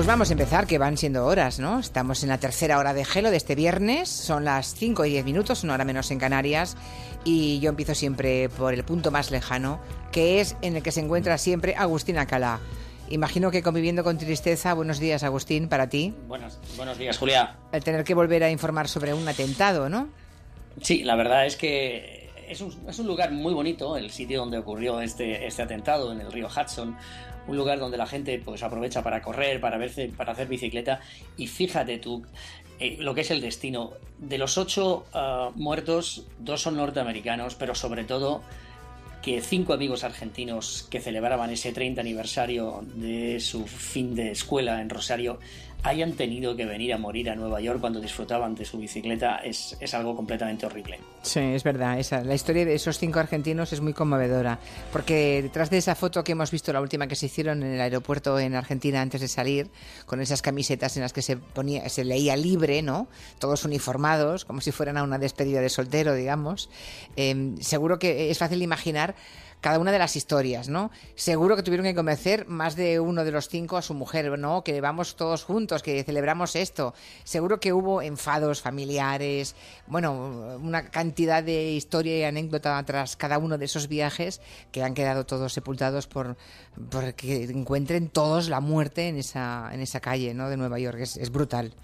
Pues vamos a empezar, que van siendo horas, ¿no? Estamos en la tercera hora de Gelo de este viernes, son las 5 y 10 minutos, una hora menos en Canarias, y yo empiezo siempre por el punto más lejano, que es en el que se encuentra siempre Agustín Acalá. Imagino que conviviendo con tristeza, buenos días Agustín, para ti. Buenos, buenos días, Julia. El tener que volver a informar sobre un atentado, ¿no? Sí, la verdad es que es un, es un lugar muy bonito, el sitio donde ocurrió este, este atentado en el río Hudson, un lugar donde la gente pues aprovecha para correr, para verse, para hacer bicicleta y fíjate tú eh, lo que es el destino. De los ocho uh, muertos, dos son norteamericanos, pero sobre todo que cinco amigos argentinos que celebraban ese 30 aniversario de su fin de escuela en Rosario hayan tenido que venir a morir a Nueva York cuando disfrutaban de su bicicleta es, es algo completamente horrible. Sí, es verdad. Esa, la historia de esos cinco argentinos es muy conmovedora, porque detrás de esa foto que hemos visto, la última que se hicieron en el aeropuerto en Argentina antes de salir, con esas camisetas en las que se ponía, se leía libre, ¿no? Todos uniformados, como si fueran a una despedida de soltero, digamos. Eh, seguro que es fácil imaginar cada una de las historias, ¿no? Seguro que tuvieron que convencer más de uno de los cinco a su mujer, ¿no? Que vamos todos juntos, que celebramos esto. Seguro que hubo enfados familiares, bueno, una cantidad de historia y anécdota tras cada uno de esos viajes que han quedado todos sepultados por, que encuentren todos la muerte en esa, en esa calle, ¿no? De Nueva York. Es brutal.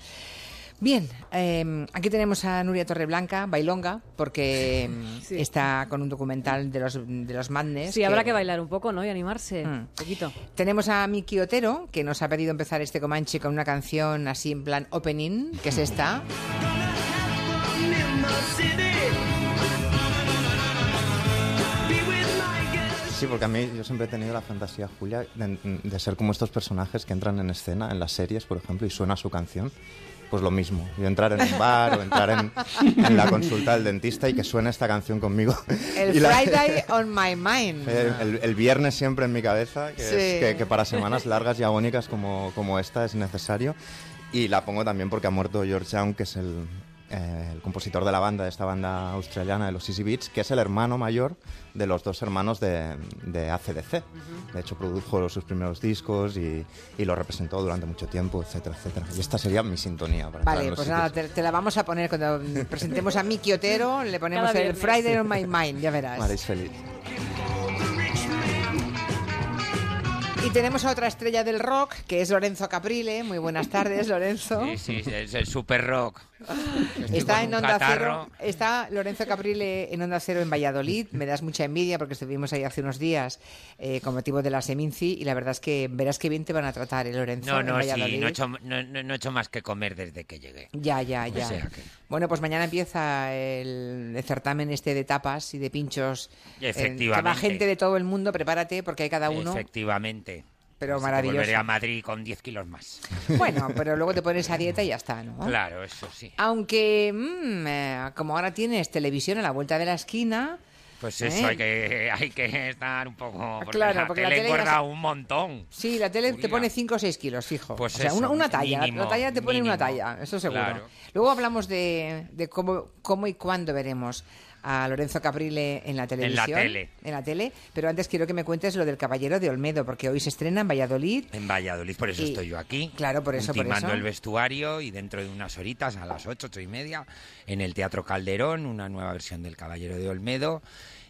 Bien, eh, aquí tenemos a Nuria Torreblanca, bailonga, porque sí. está con un documental de los, de los Madness. Sí, que... habrá que bailar un poco, ¿no? Y animarse mm. un poquito. Tenemos a Miki Otero, que nos ha pedido empezar este Comanche con una canción así en plan opening, que es esta. Sí, porque a mí yo siempre he tenido la fantasía, Julia, de, de, ser como estos personajes que entran en escena, en las series, por ejemplo, y suena su canción. Pues lo mismo, yo entrar en un bar o entrar en, en la consulta del dentista y que suene esta canción conmigo. El la, Friday on my mind. El, viernes siempre en mi cabeza, que, sí. es, que, que, para semanas largas y agónicas como, como esta es necesario. Y la pongo también porque ha muerto George Young, que es el, eh, el compositor de la banda, de esta banda australiana de los Easy Beats, que es el hermano mayor de los dos hermanos de, de ACDC. Uh -huh. De hecho, produjo sus primeros discos y, y, lo representó durante mucho tiempo, etcétera, etcétera. Y esta sería mi sintonía. Para vale, pues nada, te, te, la vamos a poner cuando presentemos a Miki Otero, le ponemos el Friday on My Mind, ya verás. Maréis feliz. Y tenemos a otra estrella del rock, que es Lorenzo Caprile. Muy buenas tardes, Lorenzo. Sí, sí, es el super rock. Está en Onda Cero. Está Lorenzo Caprile en Onda Cero en Valladolid. Me das mucha envidia porque estuvimos ahí hace unos días eh, con motivo de la Seminci y la verdad es que verás qué bien te van a tratar, ¿eh, Lorenzo. No, no, en Valladolid. sí, no he, hecho, no, no he, hecho, más que comer desde que llegué. Ya, ya, ya. O sea que... Bueno, pues mañana empieza el, el, certamen este de tapas y de pinchos. Efectivamente. Eh, que va gente de todo el mundo, prepárate porque hay cada uno. Efectivamente pero maravilloso. Volveré a Madrid con 10 kilos más. Bueno, pero luego te pones a dieta y ya está, ¿no? Claro, eso sí. Aunque, mmm, eh, como ahora tienes televisión a la vuelta de la esquina... Pues eso, ¿eh? hay, que, hay que estar un poco... Porque claro, la porque tele la tele engorda un montón. Sí, la tele Uy, te pone 5 o 6 kilos, fijo. Pues o sea, eso, una, una, talla. Mínimo, la talla te pone mínimo. una talla, eso seguro. Claro. Luego hablamos de, de cómo, cómo y cuándo veremos a Lorenzo Caprile en la televisión. En la tele. En la tele. Pero antes quiero que me cuentes lo del Caballero de Olmedo, porque hoy se estrena en Valladolid. En Valladolid, por eso y, estoy yo aquí. Claro, por eso, por eso. el vestuario y dentro de unas horitas, a las ocho, ocho y media, en el Teatro Calderón, una nueva versión del Caballero de Olmedo,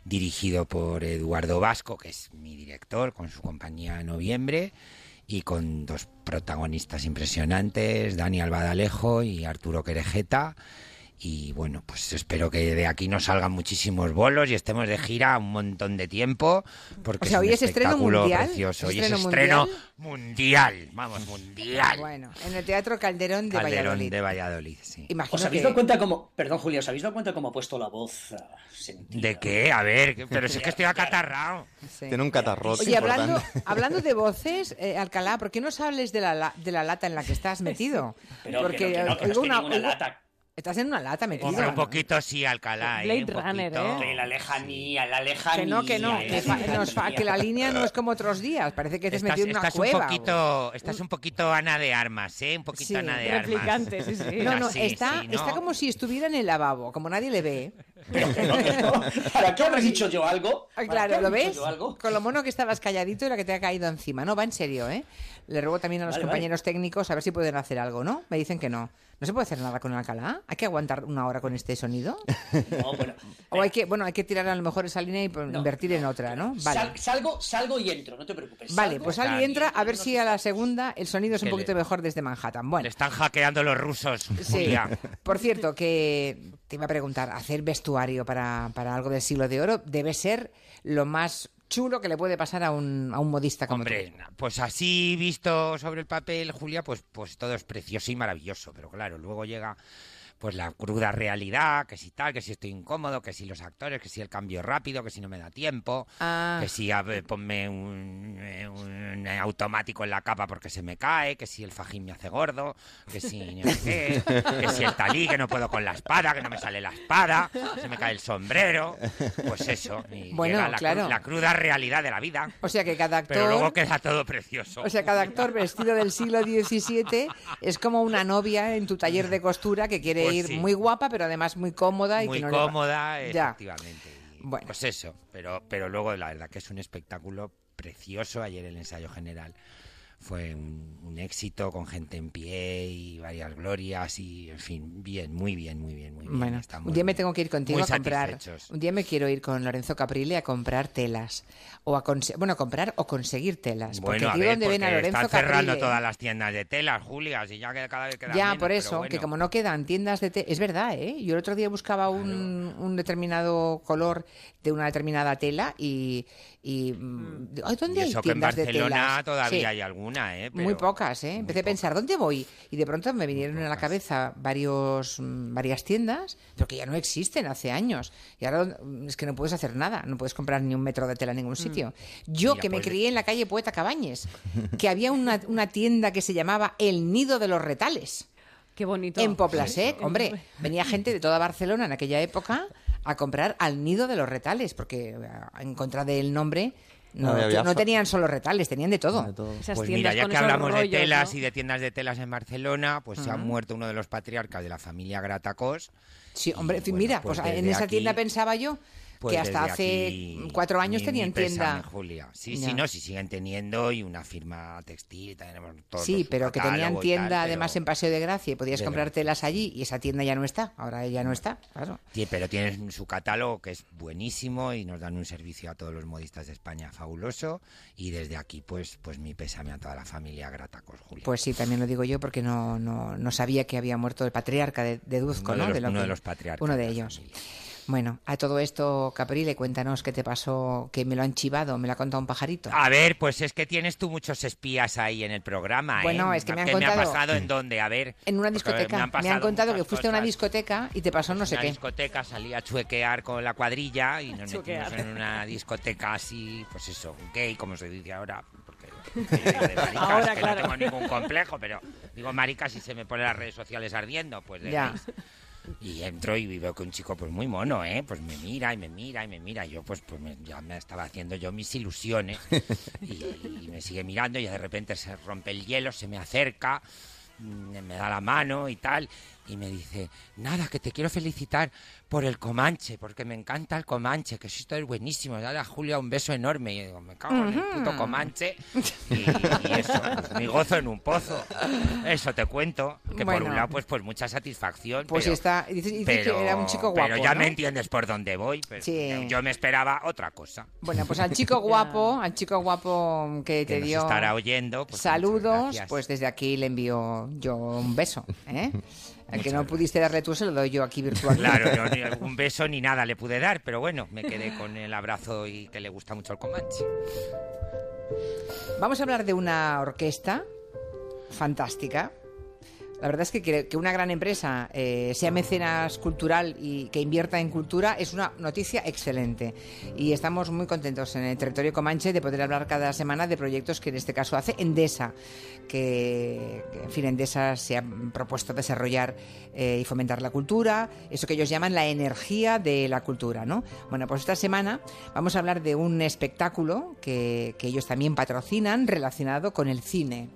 dirigido por Eduardo Vasco, que es mi director, con su compañía Noviembre y con dos protagonistas impresionantes, Dani Albadalejo y Arturo Querejeta y bueno, pues espero que de aquí nos salgan muchísimos bolos y estemos de gira un montón de tiempo porque o sea, es hoy un es estreno mundial, precioso. Hoy es estreno estreno mundial? mundial, vamos, mundial. Bueno, en el Teatro Calderón de Calderón Valladolid. de Valladolid, sí. Imagino ¿Os habéis que... dado cuenta cómo, perdón Julio, ¿os habéis dado cuenta cómo ha puesto la voz uh, sentida? ¿De qué? A ver, pero si es que estoy acatarrado. Sí. Tiene un catarrote Oye, hablando, hablando de voces, eh, Alcalá, ¿por qué no hables de la, de la lata en la que estás metido? Pero Porque que no, que no, que no una, una lata. Estás en una lata metido. Hombre, un poquito sí, Alcalá, Blade ¿eh? Un Runner, poquito. ¿eh? Que la lejanía, la lejanía. Que no, que no, que, fa- nos fa- que la línea no es como otros días. Parece que te has Estás, metido en una estás cueva. un poquito, estás un poquito Ana de Armas, ¿eh? Un poquito Sí, Ana de Armas. Replicante, sí, sí. No, no, Sí, está, sí, ¿no? está como si estuviera en el lavabo, como nadie le ve. ¿Para qué habrás dicho yo algo? Claro, ¿lo ves? Con lo mono que estabas calladito y la que te ha caído encima. No, va en serio, ¿eh? Le ruego también a los compañeros técnicos a ver si pueden hacer algo, ¿no? Me dicen que no. ¿No se puede hacer nada con el Alcalá? ¿Hay que aguantar una hora con este sonido? No, bueno. O hay que, bueno, hay que tirar a lo mejor esa línea y invertir en otra, ¿no? Vale. salgo, salgo y entro, no te preocupes. Vale, pues sal y entra a ver si a la segunda el sonido es un poquito mejor desde Manhattan. Bueno. Le están hackeando los rusos. Sí. Por cierto, que te iba a preguntar, hacer vestuario para, para algo del siglo de oro debe ser lo más chulo que le puede pasar a un, a un modista como Hombre, pues así visto sobre el papel, Julia, pues, pues todo es precioso y maravilloso, pero claro, luego llega pues la cruda realidad, que si tal, que si estoy incómodo, que si los actores, que si el cambio rápido, que si no me da tiempo, ah. que si a ponme un, un, automático en la capa porque se me cae, que si el fajín me hace gordo, que si que si el talí, que no puedo con la espada, que no me sale la espada, se me cae el sombrero, pues eso, y bueno, llega la, claro. la cruda realidad de la vida. O sea que cada actor... Pero luego queda todo precioso. O sea, cada actor vestido del siglo XVII es como una novia en tu taller de costura que quiere pues ir muy guapa, pero además muy cómoda. Y muy que no cómoda, efectivamente. bueno. Pues eso, pero, pero luego la verdad que es un espectáculo precioso. Ayer el ensayo general fue un, éxito con gente en pie y varias glorias y en fin bien muy bien muy bien muy bien bueno, un día me tengo que ir contigo a comprar un día me quiero ir con Lorenzo Caprile a comprar telas o a bueno a comprar o conseguir telas bueno porque a ver, ven a Lorenzo están cerrando todas las tiendas de telas Julia y ya que cada vez quedan ya por eso que como no quedan tiendas de telas es verdad eh yo el otro día buscaba un, un determinado color de una determinada tela y y, mm, ¿dónde hay eso que en Barcelona todavía hay ¿eh? muy pocas, ¿eh? Empecé a pensar, ¿dónde voy? Y de pronto me vinieron a la cabeza varios, mm, varias tiendas, pero que ya no existen hace años. Y ahora mm, es que no puedes hacer nada, no puedes comprar ni un metro de tela en ningún sitio. Yo, que me pues crié en la calle Poeta Cabañes, que había una, una tienda que se llamaba El Nido de los Retales. Qué bonito. En Poplasec, hombre, venía gente de toda Barcelona en aquella época a comprar al nido de los retales, porque eh, en contra del nombre no, tenían solo retales, tenían de todo. Pues mira, ya que hablamos de telas y de tiendas de telas en Barcelona, pues se ha muerto uno de los patriarcas de la familia Gratacos. Sí, hombre, mira, pues, pues en esa tienda pensaba yo pues que hasta hace cuatro años tenían tienda. Julia. Sí, sí, no, sí siguen teniendo y una firma textil. Tenemos sí, pero que tenían tienda además en Paseo de Gracia y podías comprar telas allí y esa tienda ya no está. Ahora ya no está, claro. Sí, pero tienen su catálogo que es buenísimo y nos dan un servicio a todos los modistas de España fabuloso. Y desde aquí, pues, pues mi pésame a toda la familia Gratacos, Julia. Pues sí, también lo digo yo porque no, no, no sabía que había muerto el patriarca de, Duzco, ¿no? De los, uno de los patriarcas. Uno de, ellos. Bueno, a todo esto, Caprile, cuéntanos qué te pasó, que me lo han chivado, me lo ha contado un pajarito. A ver, pues es que tienes tú muchos espías ahí en el programa, ¿eh? Bueno, es que me han contado... ¿Qué me ha pasado en dónde? A ver... En una discoteca. Me han, contado que fuiste a una discoteca y te pasó no sé qué. En una discoteca salí a chuequear con la cuadrilla y nos metimos en una discoteca así, pues eso, gay, como se dice ahora, porque de maricas, que no tengo ningún complejo, pero digo maricas y se me ponen las redes sociales ardiendo, pues de ya. Y entro y veo que un chico pues muy mono, ¿eh? Pues me mira y me mira y me mira. Y yo pues, pues ya me estaba haciendo yo mis ilusiones. Y, me sigue mirando y de repente se rompe el hielo, se me acerca, mm, me da la mano y tal. Y me dice, nada, que te quiero felicitar por el Comanche, porque me encanta el Comanche, que esto es buenísimo. Dale a Julia un beso enorme. Y digo, me cago en el puto Comanche. Y, eso, pues, mi gozo en un pozo. Eso te cuento. Que por un lado, pues, pues mucha satisfacción. Pues está, dice, que era un chico guapo. Pero ya me entiendes por dónde voy. Yo me esperaba otra cosa. Bueno, pues al chico guapo, al chico guapo que, te dio. estará oyendo. Pues, saludos, pues desde aquí le envío yo un beso. ¿eh? Al que no pudiste darle tú, se lo doy yo aquí virtualmente. Claro, ni un beso ni nada le pude dar, pero bueno, me quedé con el abrazo y que le gusta mucho el Comanche. Vamos a hablar de una orquesta fantástica la verdad es que que, una gran empresa eh, sea mecenas cultural y que invierta en cultura es una noticia excelente. Y estamos muy contentos en el territorio Comanche de poder hablar cada semana de proyectos que en este caso hace Endesa, que, en fin, Endesa se ha propuesto desarrollar eh, y fomentar la cultura, eso que ellos llaman la energía de la cultura, ¿no? Bueno, pues esta semana vamos a hablar de un espectáculo que ellos también patrocinan relacionado con el cine.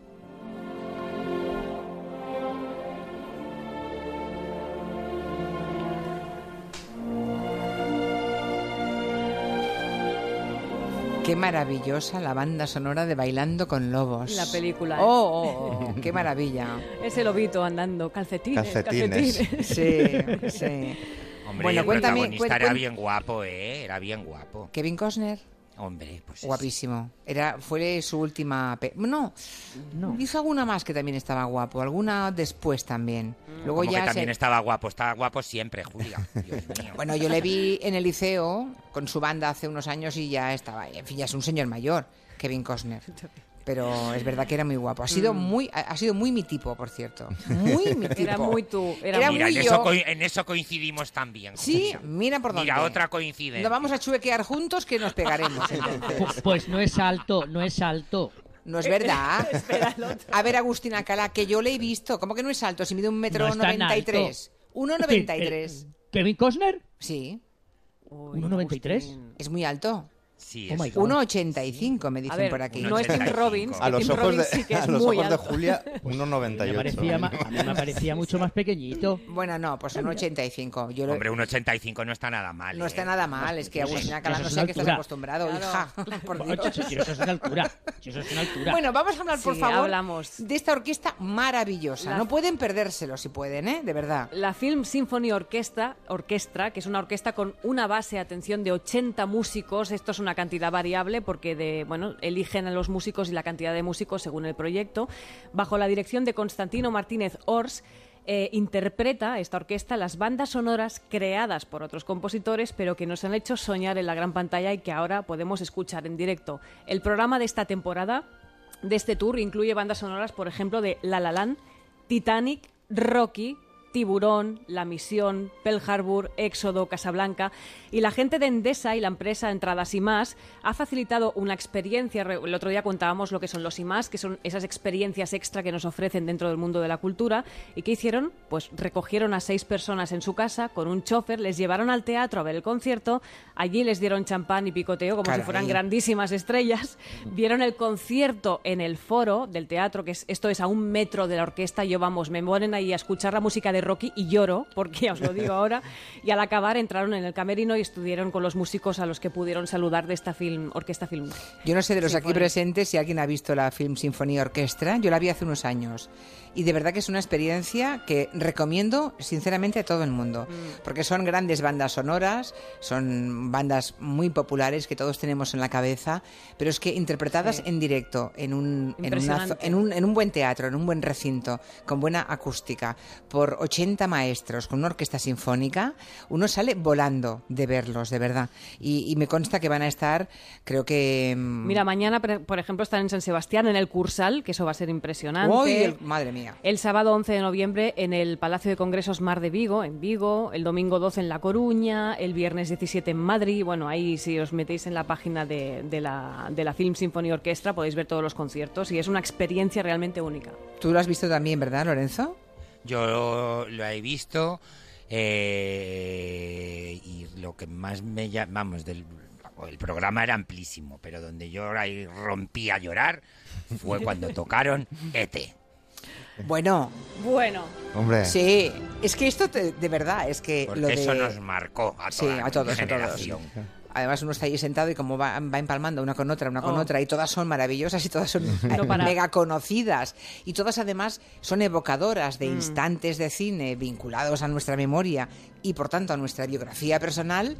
Qué maravillosa la banda sonora de Bailando con Lobos. La película. ¿eh? Oh, oh, oh, qué maravilla. Ese lobito andando, calcetines, Calcetines. calcetines. Sí, sí. Hombre, Bueno, el cuéntame, protagonista era bien guapo, ¿eh? Era bien guapo. Kevin Costner, Hombre, pues es- guapísimo. Era, fue su última... pe- No, hizo alguna más que también estaba guapo, alguna después también. Luego como ya que también se- estaba guapo. Estaba guapo siempre, Julia. Dios mío. Bueno, yo le vi en el liceo con su banda hace unos años y ya estaba, en fin, ya es un señor mayor, Kevin Costner. Pero es verdad que era muy guapo. Ha sido muy, ha sido muy mi tipo, por cierto. Muy mi tipo. Era muy tú, era Era Mira, muy en yo. eso, en eso coincidimos también. Sí, mira por dónde. Mira, otra coincidencia. No vamos a chuequear juntos que nos pegaremos. Entonces. Pues no es alto, no es alto. No es verdad. A ver, Agustín Alcalá, que yo le he visto. ¿Cómo que no es alto? Si mide un metro noventa y tres. Uno noventa y Eh, tres. eh, ¿Kevin Costner? Sí, Uy, 1,93. Agustín. es muy alto. Sí, Oh es- my God. 1,85 me dicen ver, por aquí. no es Tim 1,85. Robbins, que A los Tim ojos, Robbins de, sí que es a los muy ojos de. Julia, Me 1,98. parecía, ma- a mí me parecía mucho más pequeñito. Bueno, no, pues 1,85. Yo lo- Hombre, un 85 no está nada mal. No ¿eh? está nada mal, es que no es sé qué estás acostumbrado, Claro. hija. Por Dios. Si eso es una altura. Si eso es una altura. Bueno, vamos a hablar, por Sí, favor, hablamos. de esta orquesta maravillosa. La- No pueden perdérselo si pueden, ¿eh? De verdad. La Film Symphony Orquesta, Orquestra, que es una orquesta con una base, atención, de 80 músicos. Esto es una cantidad variable porque de, bueno, eligen a los músicos y la cantidad de músicos según el proyecto. Bajo la dirección de Constantino Martínez Ors, eh, interpreta esta orquesta las bandas sonoras creadas por otros compositores, pero que nos han hecho soñar en la gran pantalla y que ahora podemos escuchar en directo. El programa de esta temporada, de este tour, incluye bandas sonoras, por ejemplo, de La La Land, Titanic, Rocky, Tiburón, La Misión, Pearl Harbor, Éxodo, Casablanca. Y la gente de Endesa y la empresa Entradas y Más ha facilitado una experiencia. El otro día contábamos lo que son los y más, que son esas experiencias extra que nos ofrecen dentro del mundo de la cultura. ¿Y qué hicieron? Pues recogieron a seis personas en su casa con un chofer, les llevaron al teatro a ver el concierto. Allí les dieron champán y picoteo como Caray. si fueran grandísimas estrellas. Vieron el concierto en el foro del teatro, que es, esto es a un metro de la orquesta. Yo, vamos, me ponen ahí a escuchar la música de Rocky y lloro, porque os lo digo ahora. Y al acabar entraron en el camerino y estuvieron con los músicos a los que pudieron saludar de esta film, orquesta film. Yo no sé de los aquí Sinfonía. presentes si alguien ha visto la Film Sinfonía Orquestra. Yo la vi hace unos años. Y de verdad que es una experiencia que recomiendo sinceramente a todo el mundo. Mm. Porque son grandes bandas sonoras, son bandas muy populares que todos tenemos en la cabeza, pero es que interpretadas Sí. en directo, en un, en, una en, un, en un buen teatro, en un buen recinto, con buena acústica, por 80 maestros, con una orquesta sinfónica, uno sale volando de verlos, de verdad. Y, y me consta que van a estar, creo que... mm, Mira, mañana, por por ejemplo, están en San Sebastián, en el Cursal, que eso va a ser impresionante. ¡Uy, el- madre mía! El sábado 11 de noviembre en el Palacio de Congresos Mar de Vigo, en Vigo, el domingo 12 en La Coruña, el viernes 17 en Madrid. Bueno, ahí si os metéis en la página de, de la, de la Film Symphony Orchestra podéis ver todos los conciertos y es una experiencia realmente única. Tú lo has visto también, ¿verdad, Lorenzo? Yo lo he visto eh, y lo que más me llama, vamos, del, el programa era amplísimo, pero donde yo ahí rompí a llorar fue cuando tocaron E ET. Bueno, Bueno, Hombre, sí, es que esto te- de verdad, es que Porque lo de... eso nos marcó a Sí, toda a todos, mi a todos. Además uno está ahí sentado y como va, va empalmando una con otra, una con Oh. otra, y todas son maravillosas y todas son No mega conocidas. Y todas además son evocadoras Mm. de instantes de cine vinculados a nuestra memoria y por tanto a nuestra biografía personal.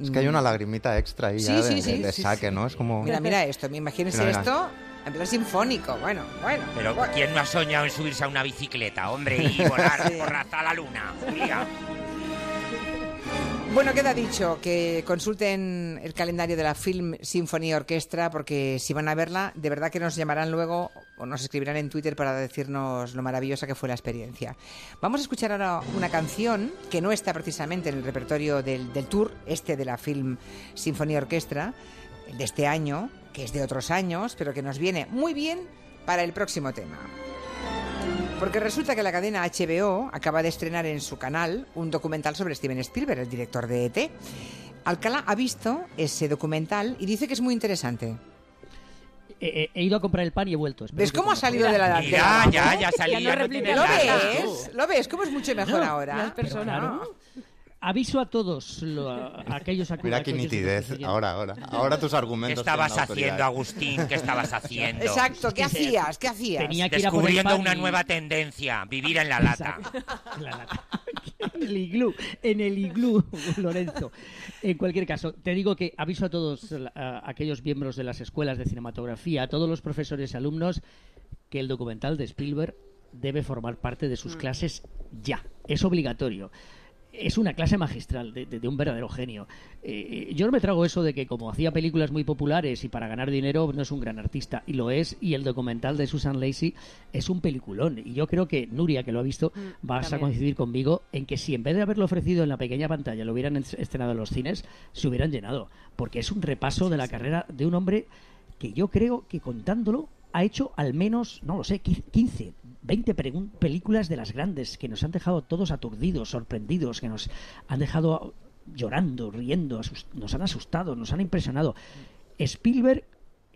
es que hay una lagrimita extra ahí Sí, ya sí, de, sí, de sí, saque, ¿no? Es como... Mira, mira esto, imagínense Mira, mira. esto en plan sinfónico. Bueno, bueno. Pero bueno. ¿quién no ha soñado en subirse a una bicicleta, hombre, y volar Sí. por hasta la luna, Julia? Bueno, queda dicho que consulten el calendario de la Film Symphony Orquestra porque si van a verla, de verdad que nos llamarán luego o nos escribirán en Twitter para decirnos lo maravillosa que fue la experiencia. Vamos a escuchar ahora una canción que no está precisamente en el repertorio del, tour este de la Film Symphony Orquestra, el de este año, que es de otros años, pero que nos viene muy bien para el próximo tema. Porque resulta que la cadena HBO acaba de estrenar en su canal un documental sobre Steven Spielberg, el director de ET. Alcalá ha visto ese documental y dice que es muy interesante. He, he- he ido a comprar el pan y he vuelto. espero ¿Ves cómo ha salido de la ya, ya Ya no ya no ¿Lo ves? ¿Lo ves? ¿Cómo es mucho mejor No, ahora? las personas. Aviso a todos lo- a- aquellos a Mira qué nitidez. Ahora, ahora. Ahora tus ¿Qué argumentos. estabas tienen autoridad. haciendo, Agustín? ¿Qué estabas haciendo? Exacto, ¿qué hacías? ¿Qué hacías? Tenía que ir a por el Descubriendo pan una y- nueva tendencia, vivir en la lata. La lata. en el iglú, en el iglú, Lorenzo. En cualquier caso, te digo que aviso a todos a aquellos miembros de las escuelas de cinematografía, a todos los profesores y alumnos, que el documental de Spielberg debe formar parte de sus clases ya. Es obligatorio. Es una clase magistral de, de- de un verdadero genio. Eh, yo no me trago eso de que como hacía películas muy populares y para ganar dinero no es un gran artista, y lo es, y el documental de Susan Lacey es un peliculón. Y yo creo que Nuria, que lo ha visto, vas a coincidir conmigo en que si en vez de haberlo ofrecido en la pequeña pantalla lo hubieran es- estrenado en los cines, se hubieran llenado. Porque es un repaso de la carrera de un hombre que yo creo que contándolo ha hecho al menos, no lo sé, qui- 15, 20 pregun- películas de las grandes que nos han dejado todos aturdidos, sorprendidos, que nos han dejado llorando, riendo, nos han asustado, nos han impresionado. Spielberg,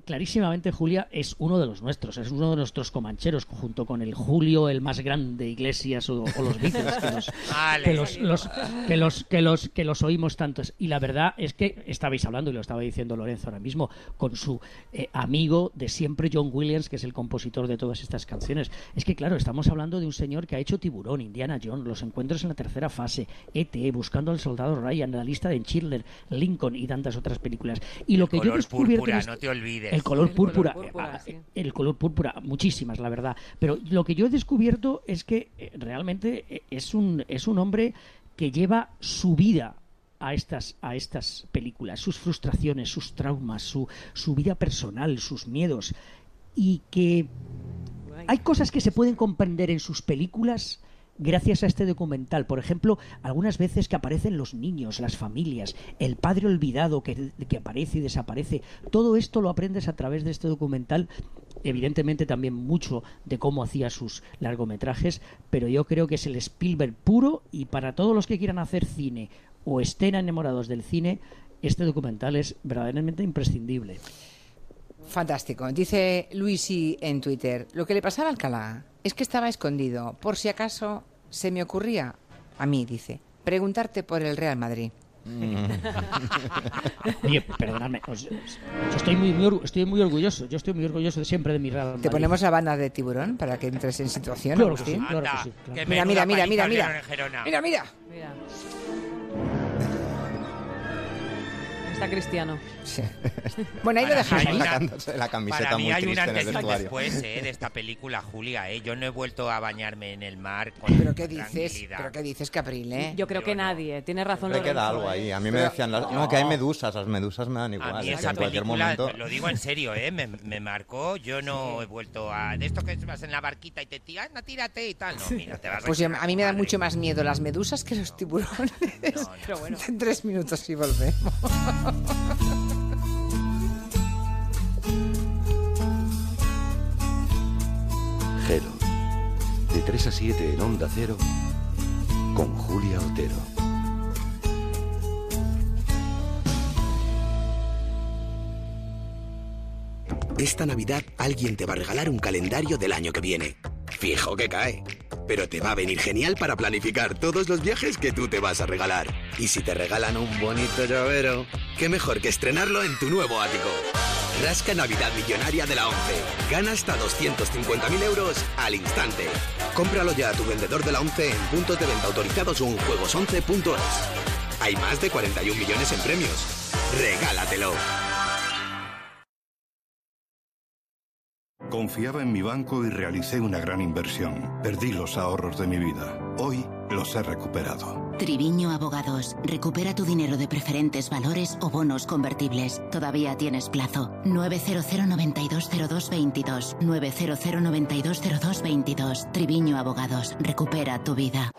clarísimamente, Julia, es uno de los nuestros, es uno de nuestros comancheros, junto con el Julio, el más grande, Iglesias o, o los Beatles, que los, Vale. que los, los- que los que los que los oímos tantos y la verdad es que estabais hablando y lo estaba diciendo Lorenzo ahora mismo con su eh, amigo de siempre John Williams que es el compositor de todas estas canciones es que claro estamos hablando de un señor que ha hecho Tiburón Indiana Jones los encuentros en la tercera fase E.T. buscando al soldado Ryan la lista de Schindler Lincoln y tantas otras películas y lo que yo he descubierto púrpura, este- no te olvides. El color El color púrpura, eh, sí. el color púrpura, muchísimas, la verdad. Pero lo que yo he descubierto es que eh, realmente eh, es un, es un hombre que lleva su vida a estas, a estas películas, sus frustraciones, sus traumas, su, su vida personal, sus miedos. Y que hay cosas que se pueden comprender en sus películas gracias a este documental. Por ejemplo, algunas veces que aparecen los niños, las familias, el padre olvidado que, que aparece y desaparece. Todo esto lo aprendes a través de este documental. Evidentemente también mucho de cómo hacía sus largometrajes, pero yo creo que es el Spielberg puro y para todos los que quieran hacer cine o estén enamorados del cine, este documental es verdaderamente imprescindible. Fantástico. Dice Luisi en Twitter, lo que le pasaba a Alcalá es que estaba escondido, por si acaso se me ocurría, a mí dice, preguntarte por el Real Madrid. Oye, perdonadme, os- os- yo estoy muy, muy estoy muy orgulloso, yo estoy muy orgulloso de siempre de mi Real ¿Te Madrid. ponemos la banda de tiburón para que entres en situación, Claro que sí. Claro Anda, sí, claro. que Mira, mira, mira, mira, mira. Mira, mira. Mira. Está Cristiano. Sí. Bueno, ahí lo dejamos. mí hay una- Sacándose la camiseta Para mí muy hay un triste el antes y un después eh, de esta película, Julia. Eh. Yo no he vuelto a bañarme en el mar con ¿Pero qué dices? ¿Pero qué dices, Capril, eh? Yo creo que Yo no. nadie. Tiene razón Siempre queda algo ¿eh? ahí. A mí me Pero- decían, las- no, que hay medusas, las medusas me dan A igual. mí es que esa en cualquier película, momento... lo digo en serio, ¿eh? me, me marcó. Yo no he vuelto a. De esto que vas en la barquita y te tiran, no, tírate y tal. No, mira, te vas Pues tirar a mí me da mucho más miedo las medusas que los tiburones. No, no. Pero bueno. En tres minutos y volvemos. Gelo. De 3 a 7 en Onda Cero. Con Julia Otero. Esta Navidad alguien te va a regalar un calendario del año que viene. Fijo que cae. Pero te va a venir genial para planificar todos los viajes que tú te vas a regalar. Y si te regalan un bonito llavero, qué mejor que estrenarlo en tu nuevo ático. Rasca Navidad Millonaria de la 11. Gana hasta 250.000 euros al instante. Cómpralo ya a tu vendedor de la 11 en puntos de venta autorizados o en juegos11.es. Hay más de 41 millones en premios. Regálatelo. Confiaba en mi banco y realicé una gran inversión. Perdí los ahorros de mi vida. Hoy los he recuperado. Triviño Abogados. Recupera tu dinero de preferentes valores o bonos convertibles. Todavía tienes plazo. 900 9202 22. 900 9202 22. Triviño Abogados. Recupera tu vida.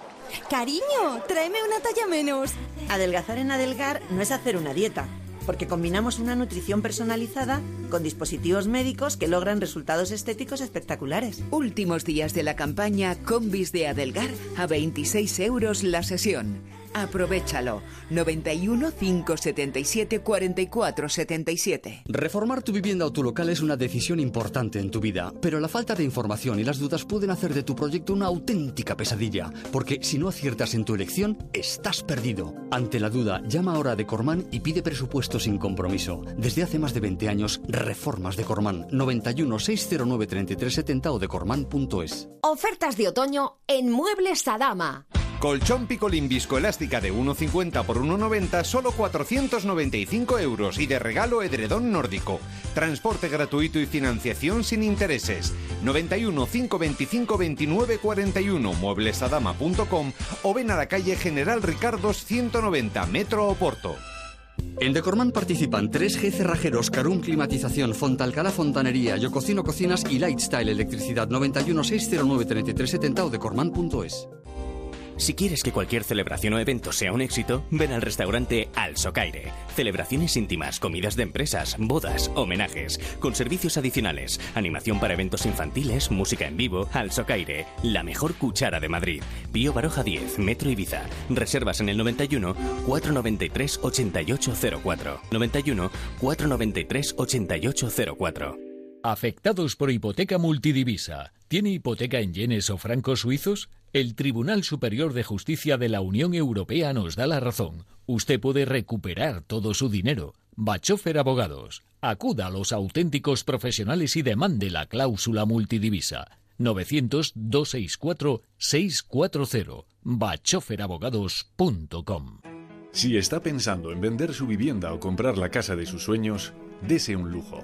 Cariño, tráeme una talla menos. Adelgazar en Adelgar no es hacer una dieta, porque combinamos una nutrición personalizada con dispositivos médicos que logran resultados estéticos espectaculares. Últimos días de la campaña Combis de Adelgar a 26 euros la sesión. Aprovechalo. 91 577 44 77. Reformar tu vivienda o tu local es una decisión importante en tu vida, pero la falta de información y las dudas pueden hacer de tu proyecto una auténtica pesadilla, porque si no aciertas en tu elección, estás perdido. Ante la duda, llama ahora a Decorman y pide presupuesto sin compromiso. Desde hace más de 20 años, Reformas de Corman 91 609 3370 o decorman.es. Ofertas de otoño en Muebles Adama. Colchón picolín viscoelástica de 1,50 por 1,90 solo 495 euros y de regalo edredón nórdico. Transporte gratuito y financiación sin intereses. 91 525 29 41 mueblesadama.com o ven a la calle General Ricardos 190 Metro Oporto. En Decorman participan 3G Cerrajeros, Carum Climatización, Fontalcala Fontanería, Yococino Cocinas y Lightstyle Electricidad 91 609 3370 o decorman.es. Si quieres que cualquier celebración o evento sea un éxito, ven al restaurante Al Socaire. Celebraciones íntimas, comidas de empresas, bodas, homenajes, con servicios adicionales, animación para eventos infantiles, música en vivo. Al Socaire, la mejor cuchara de Madrid. Pío Baroja 10, Metro Ibiza. Reservas en el 91 493 8804. 91 493 8804. Afectados por hipoteca multidivisa. ¿Tiene hipoteca en yenes o francos suizos? El Tribunal Superior de Justicia de la Unión Europea nos da la razón. Usted puede recuperar todo su dinero. Bachofer Abogados. Acuda a los auténticos profesionales y demande la cláusula multidivisa. 900-264-640. bachoferabogados.com. Si está pensando en vender su vivienda o comprar la casa de sus sueños, dese un lujo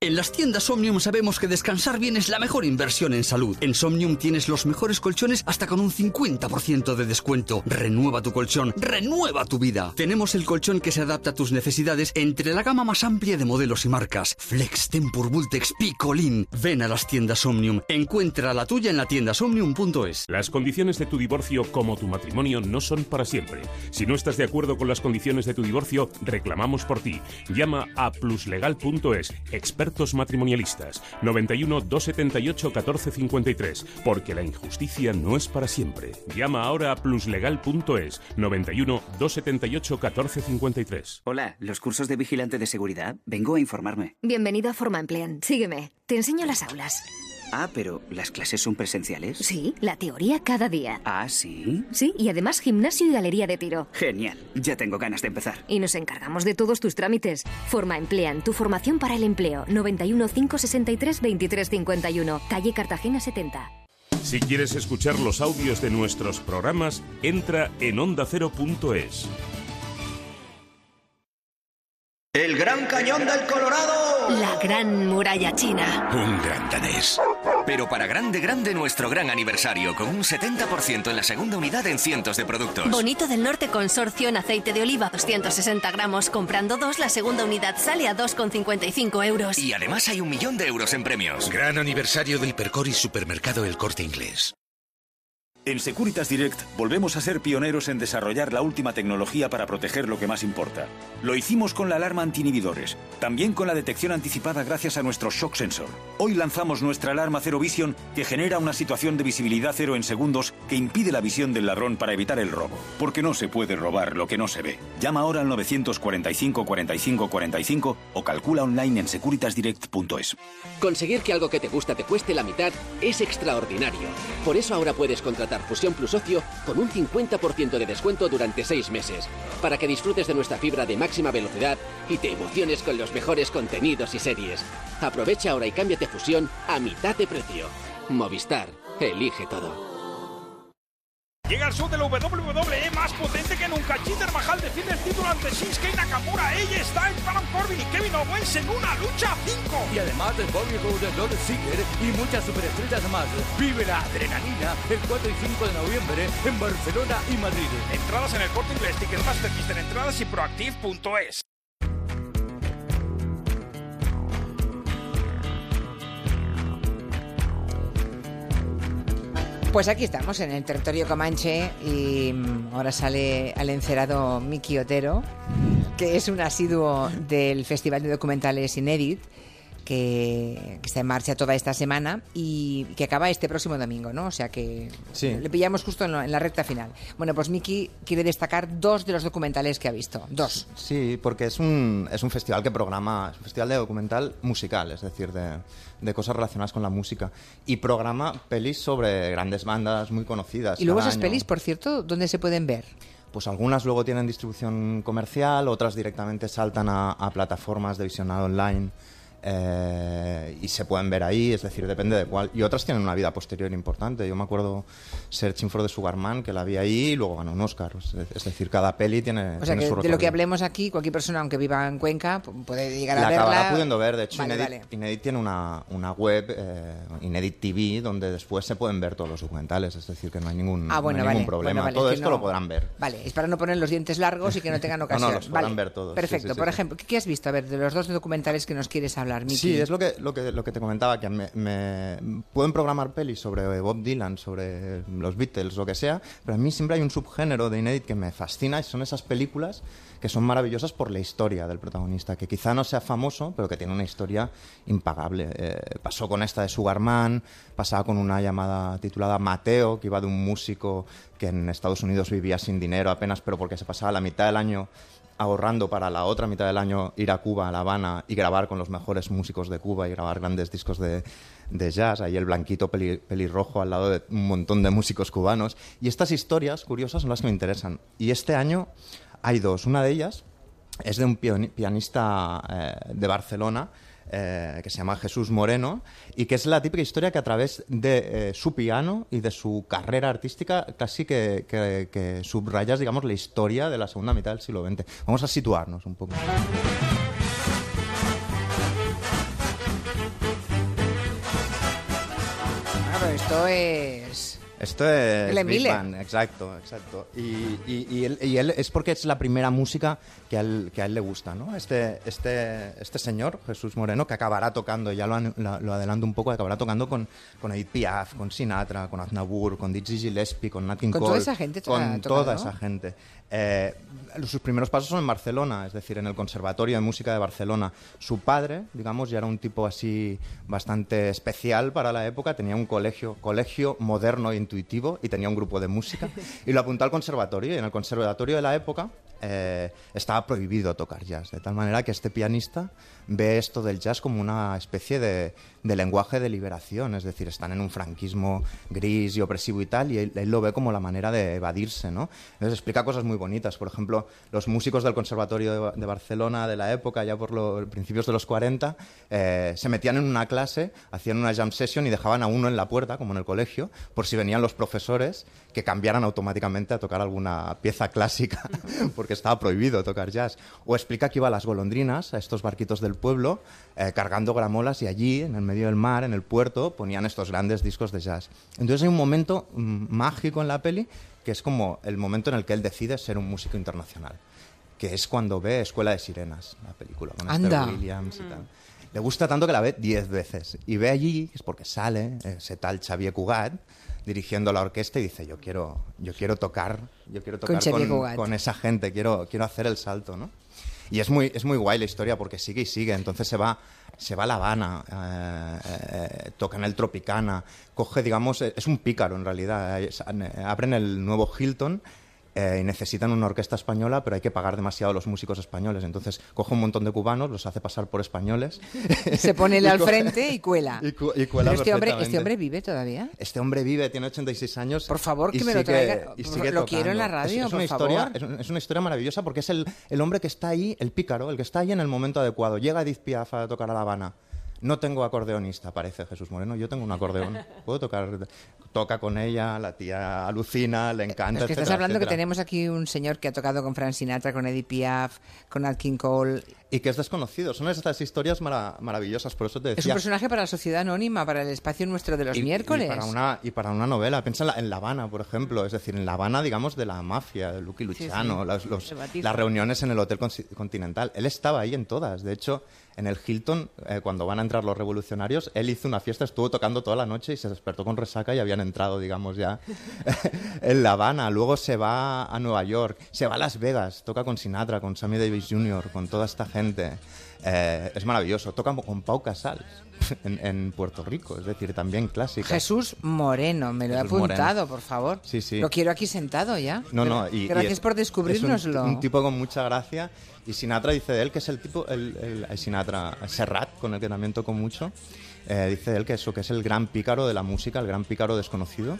En las tiendas Omnium sabemos que descansar bien es la mejor inversión en salud. En Somnium tienes los mejores colchones hasta con un 50% de descuento. Renueva tu colchón, renueva tu vida. Tenemos el colchón que se adapta a tus necesidades entre la gama más amplia de modelos y marcas. Flex, Tempur, Vultex, Picolin. Ven a las tiendas Omnium. Encuentra la tuya en la tienda somnium.es. Las condiciones de tu divorcio como tu matrimonio no son para siempre. Si no estás de acuerdo con las condiciones de tu divorcio, reclamamos por ti. Llama a pluslegal.es. Expertos matrimonialistas 91 278 1453 porque la injusticia no es para siempre. Llama ahora a pluslegal.es 91 278 1453. Hola, los cursos de vigilante de seguridad. Vengo a informarme. Bienvenido a Forma Emplean. Sígueme. Te enseño las aulas. Ah, pero ¿las clases son presenciales? Sí, la teoría cada día. Ah, sí. Sí, y además gimnasio y galería de tiro. Genial, ya tengo ganas de empezar. Y nos encargamos de todos tus trámites. Forma Emplean, tu formación para el empleo. 91 563 2351, calle Cartagena 70. Si quieres escuchar los audios de nuestros programas, entra en ondacero.es. El Gran Cañón del Colorado. La Gran Muralla China. Un gran danés. Pero para grande, grande nuestro gran aniversario, con un 70% en la segunda unidad en cientos de productos. Bonito del Norte Consorcio en aceite de oliva 260 gramos. Comprando dos, la segunda unidad sale a 2,55 euros. Y además hay un millón de euros en premios. Gran aniversario del Percor y Supermercado El Corte Inglés. En Securitas Direct volvemos a ser pioneros en desarrollar la última tecnología para proteger lo que más importa. Lo hicimos con la alarma anti-inhibidores, también con la detección anticipada gracias a nuestro shock sensor. Hoy lanzamos nuestra alarma Zero Vision que genera una situación de visibilidad cero en segundos que impide la visión del ladrón para evitar el robo. Porque no se puede robar lo que no se ve. Llama ahora al 945 45 45 o calcula online en securitasdirect.es. Conseguir que algo que te gusta te cueste la mitad es extraordinario. Por eso ahora puedes contratar Fusión Plus Ocio con un 50% de descuento durante 6 meses, para que disfrutes de nuestra fibra de máxima velocidad y te emociones con los mejores contenidos y series. Aprovecha ahora y cámbiate Fusión a mitad de precio. Movistar, elige todo. Llega el show de la WWE más potente que nunca. Jinder Mahal defiende el título ante Shinsuke Nakamura. Ella está en Baron Corbin y Kevin Owens en una lucha 5. Y además del Bobby Roode, Dolph Ziggler y muchas superestrellas más. Vive la adrenalina el 4 y 5 de noviembre en Barcelona y Madrid. Entradas en el corte inglés, Ticketmaster, Mister Entradas y Proactive.es. Pues aquí estamos en el territorio comanche y mm, ahora sale al encerado Miki Otero, que es un asiduo del Festival de Documentales Inédit. Que, está en marcha toda esta semana y que acaba este próximo domingo, ¿no? O sea que Sí. le pillamos justo en, lo- en la recta final. Bueno, pues Miki quiere destacar dos de los documentales que ha visto. Dos. Sí, porque es un, es un festival que programa, es un festival de documental musical, es decir, de, de cosas relacionadas con la música. Y programa pelis sobre grandes bandas muy conocidas. Y luego esas año. pelis, por cierto, ¿dónde se pueden ver? Pues algunas luego tienen distribución comercial, otras directamente saltan a, a plataformas de visionado online eh, y se pueden ver ahí, es decir, depende de cuál. Y otras tienen una vida posterior importante. Yo me acuerdo Searching for the Sugarman, que la vi ahí y luego ganó un Oscar. Es, decir, cada peli tiene, O sea tiene que su de lo que hablemos aquí, cualquier persona, aunque viva en Cuenca, pu- puede llegar a la verla. acabará pudiendo ver. De hecho, Vale, Inedit, vale. Inedit tiene una, una web, eh, Inedit TV, donde después se pueden ver todos los documentales. Es decir, que no hay ningún, Ah, no bueno, hay vale, ningún problema. Todo esto no- lo podrán ver. Vale, es para no poner los dientes largos y que no tengan No, no, ocasión. los podrán ver todos. Perfecto. sí, sí, Por sí. ejemplo, ¿qué has visto? A ver, de los dos documentales que nos quieres hablar, Sí, es lo que, lo que, te comentaba, que me, pueden programar pelis sobre Bob Dylan, sobre los Beatles, lo que sea, pero a mí siempre hay un subgénero de Inedit que me fascina y son esas películas que son maravillosas por la historia del protagonista, que quizá no sea famoso, pero que tiene una historia impagable. Eh, pasó con esta de Sugarman, pasaba con una llamada titulada Mateo, que iba de un músico que en Estados Unidos vivía sin dinero apenas, pero porque se pasaba la mitad del año ahorrando para la otra mitad del año ir a Cuba, a La Habana y grabar con los mejores músicos de Cuba y grabar grandes discos de, de jazz. Ahí el blanquito peli- pelirrojo al lado de un montón de músicos cubanos. Y estas historias curiosas son las que me interesan. Y este año hay dos. Una de ellas es de un pianista eh, de Barcelona eh, que se llama Jesús Moreno y que es la típica historia que a través de eh, su piano y de su carrera artística casi que, subrayas, digamos, la historia de la segunda mitad del siglo XX. Vamos a situarnos un poco. Esto es... Esto es Glenn Big exacto, exacto. Y, y- y él, y él es porque es la primera música que a él, que a él le gusta, ¿no? Este, este, este señor, Jesús Moreno, que acabará tocando, ya lo, lo, adelanto un poco, acabará tocando con, con Edith Piaf, con Sinatra, con Aznavour, con Dizzy Gillespie, con Nat King Con Cole, toda esa gente con toda ¿no? esa gente. Eh, sus primeros pasos son en Barcelona, es decir, en el Conservatorio de Música de Barcelona. Su padre, digamos, ya era un tipo así bastante especial para la época, tenía un colegio, colegio moderno e intuitivo y tenía un grupo de música y lo apuntó al conservatorio y en el conservatorio de la época eh, estaba prohibido tocar jazz, de tal manera que este pianista ve esto del jazz como una especie de, de lenguaje de liberación, es decir, están en un franquismo gris y opresivo y tal, y él, él lo ve como la manera de evadirse, ¿no? Entonces explica cosas muy bonitas, por ejemplo, los músicos del Conservatorio de, de Barcelona de la época, ya por los principios de los 40, eh, se metían en una clase, hacían una jam session y dejaban a uno en la puerta, como en el colegio, por si venían los profesores que cambiaran automáticamente a tocar alguna pieza clásica, porque estaba prohibido tocar jazz. O explica que iba a las golondrinas, a estos barquitos del pueblo, eh, cargando gramolas y allí, en el medio del mar, en el puerto, ponían estos grandes discos de jazz. Entonces hay un momento mm, mágico en la peli que es como el momento en el que él decide ser un músico internacional, que es cuando ve Escuela de Sirenas, la película, con Anda. Esther Williams y tal. Le gusta tanto que la ve diez veces. Y ve allí, que es porque sale ese tal Xavier Cugat dirigiendo la orquesta y dice, yo quiero, yo quiero tocar, yo quiero tocar con, esa gente, quiero, quiero hacer el salto, ¿no? Y es muy, es muy guay la historia porque sigue y sigue. Entonces se va, se va a La Habana, eh, eh, toca en el Tropicana, coge, digamos, es un pícaro en realidad. Es- eh, abren el nuevo Hilton eh, y necesitan una orquesta española, pero hay que pagar demasiado a los músicos españoles. Entonces coge un montón de cubanos, los hace pasar por españoles. Se pone al frente y cuela. y cu- y cuela Pero este hombre, este hombre vive todavía. Este hombre vive, tiene 86 años. Por favor, que me lo traiga. Y sigue lo quiero en la. Es- radio, es, por una historia, favor. es, un- es una historia maravillosa porque es el, el hombre que está ahí, el pícaro, el que está ahí en el momento adecuado. Llega Edith Piaf a tocar a La Habana. No tengo acordeonista, parece Jesús Moreno. Yo tengo un acordeón. Puedo tocar. Toca con ella, la tía alucina, le encanta. Es que estás etcétera, hablando que tenemos aquí un señor que ha tocado con Frank Sinatra, con Eddie Piaf, con Nat King Cole. Y que es desconocido. Son estas historias mara- maravillosas. Por eso te Es un decía. personaje para la sociedad anónima, para el espacio nuestro de los Y- miércoles. Y para, una, y para una novela. Piensa en la, en La Habana, por ejemplo. Es decir, en La Habana, digamos, de la mafia, de Lucky Sí, Luciano, sí. las, los- las reuniones en el Hotel Continental. Él estaba ahí en todas. De hecho, en el Hilton, eh, cuando van a entrar los revolucionarios, él hizo una fiesta, estuvo tocando toda la noche y se despertó con resaca y habían centrado, digamos, ya en La Habana. Luego se va a Nueva York, se va a Las Vegas, toca con Sinatra, con Sammy Davis Jr., con toda esta gente. Eh, es maravilloso. Toca con Pau Casals en, en Puerto Rico, es decir, también clásica. Jesús Moreno, me lo he apuntado, Moreno. por favor. Sí, sí. Lo quiero aquí sentado ya. No, no, y, y Gracias es- por Es descubrírnoslo. un, un tipo con mucha gracia. Y Sinatra dice de él que es el tipo, el, el- el Sinatra, Serrat, con el que también toco mucho, eh, dice de él que eso, que es el gran pícaro de la música, el gran pícaro desconocido.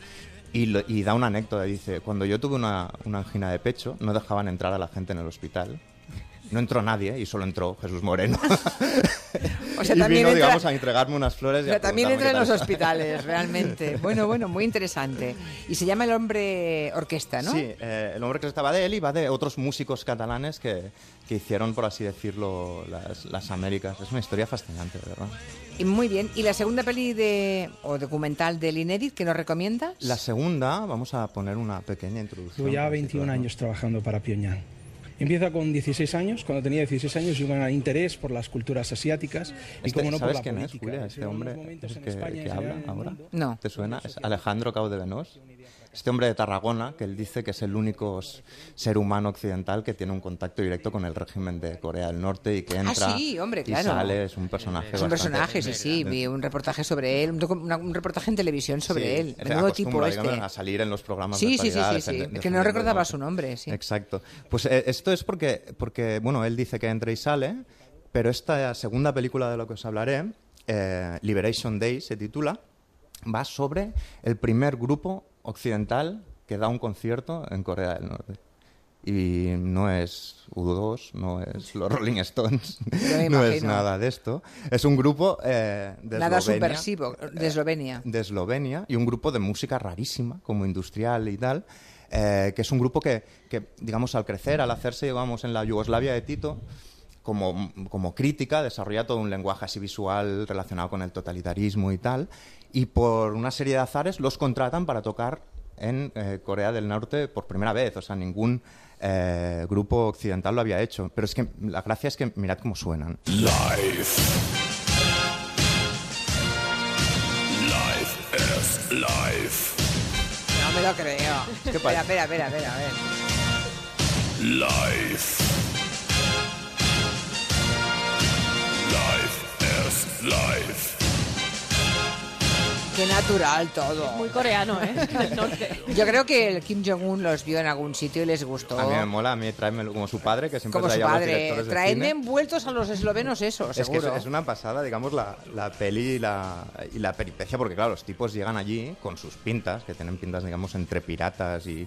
Y, lo- y da una anécdota, dice, cuando yo tuve una, una angina de pecho, no dejaban entrar a la gente en el hospital. No entró nadie y solo entró Jesús Moreno. O sea, y también vino, entra- digamos, a entregarme unas flores. también entra en los hospitales, realmente. Bueno, bueno, muy interesante. Y se llama El Hombre Orquesta, ¿no? Sí, eh, el hombre que estaba de él y va de otros músicos catalanes que, que hicieron, por así decirlo, las, las Américas. Es una historia fascinante, de verdad. Y muy bien. ¿Y la segunda peli de, o documental del Inédit que nos recomiendas? La segunda, vamos a poner una pequeña introducción. Llevo ya para 21 situarnos. años trabajando para Pyongyang. Empieza con 16 años, cuando tenía 16 años y un interés por las culturas asiáticas y Este- como no por ¿Sabes la quién es, política. Julia? Es Este decir, hombre es que, que y habla ahora. mundo. No. ¿Te suena? Es Alejandro Caudevenós. Este hombre de Tarragona, que él dice que es el único ser humano occidental que tiene un contacto directo con el régimen de Corea del Norte y que entra Ah, sí, hombre, y sale, es un personaje Es un personaje, sí, sí. Vi un reportaje sobre él, un, reportaje en televisión sobre Sí, él. Menudo tipo este. a salir en los programas Sí, de sí, sí, sí, que no recordaba su nombre, sí. Exacto. Pues eh, esto es porque, porque, bueno, él dice que entra y sale, pero esta segunda película de lo que os hablaré, eh, Liberation Day se titula, va sobre el primer grupo occidental que da un concierto en Corea del Norte. Y no es U2, no es los Rolling Stones, no es nada de esto. Es un grupo eh, de Nada Eslovenia subversivo, de Eslovenia. de Eslovenia y un grupo de música rarísima, como industrial y tal, eh, que es un grupo que, que, digamos, al crecer, al hacerse, digamos, en la Yugoslavia de Tito, como, como crítica, desarrolla todo un lenguaje así visual relacionado con el totalitarismo y tal, y por una serie de azares los contratan para tocar en eh, Corea del Norte por primera vez, o sea, ningún eh, grupo occidental lo había hecho. Pero es que la gracia es que mirad cómo suenan. Life. Life is life. No me lo creo. ¿Qué espera, espera, espera, espera, a ver. Life. Life is life. Qué natural todo. Muy coreano, ¿eh? Norte. Yo creo que el Kim Jong-un los vio en algún sitio y les gustó. A mí me mola, a mí tráemelo como su padre, que siempre Como su traía a los padre. directores de Traedme cine. envueltos a los eslovenos eso, Es que seguro. es, es una pasada, digamos, la, la peli y la, y la peripecia, porque claro, los tipos llegan allí con sus pintas, que tienen pintas, digamos, entre piratas y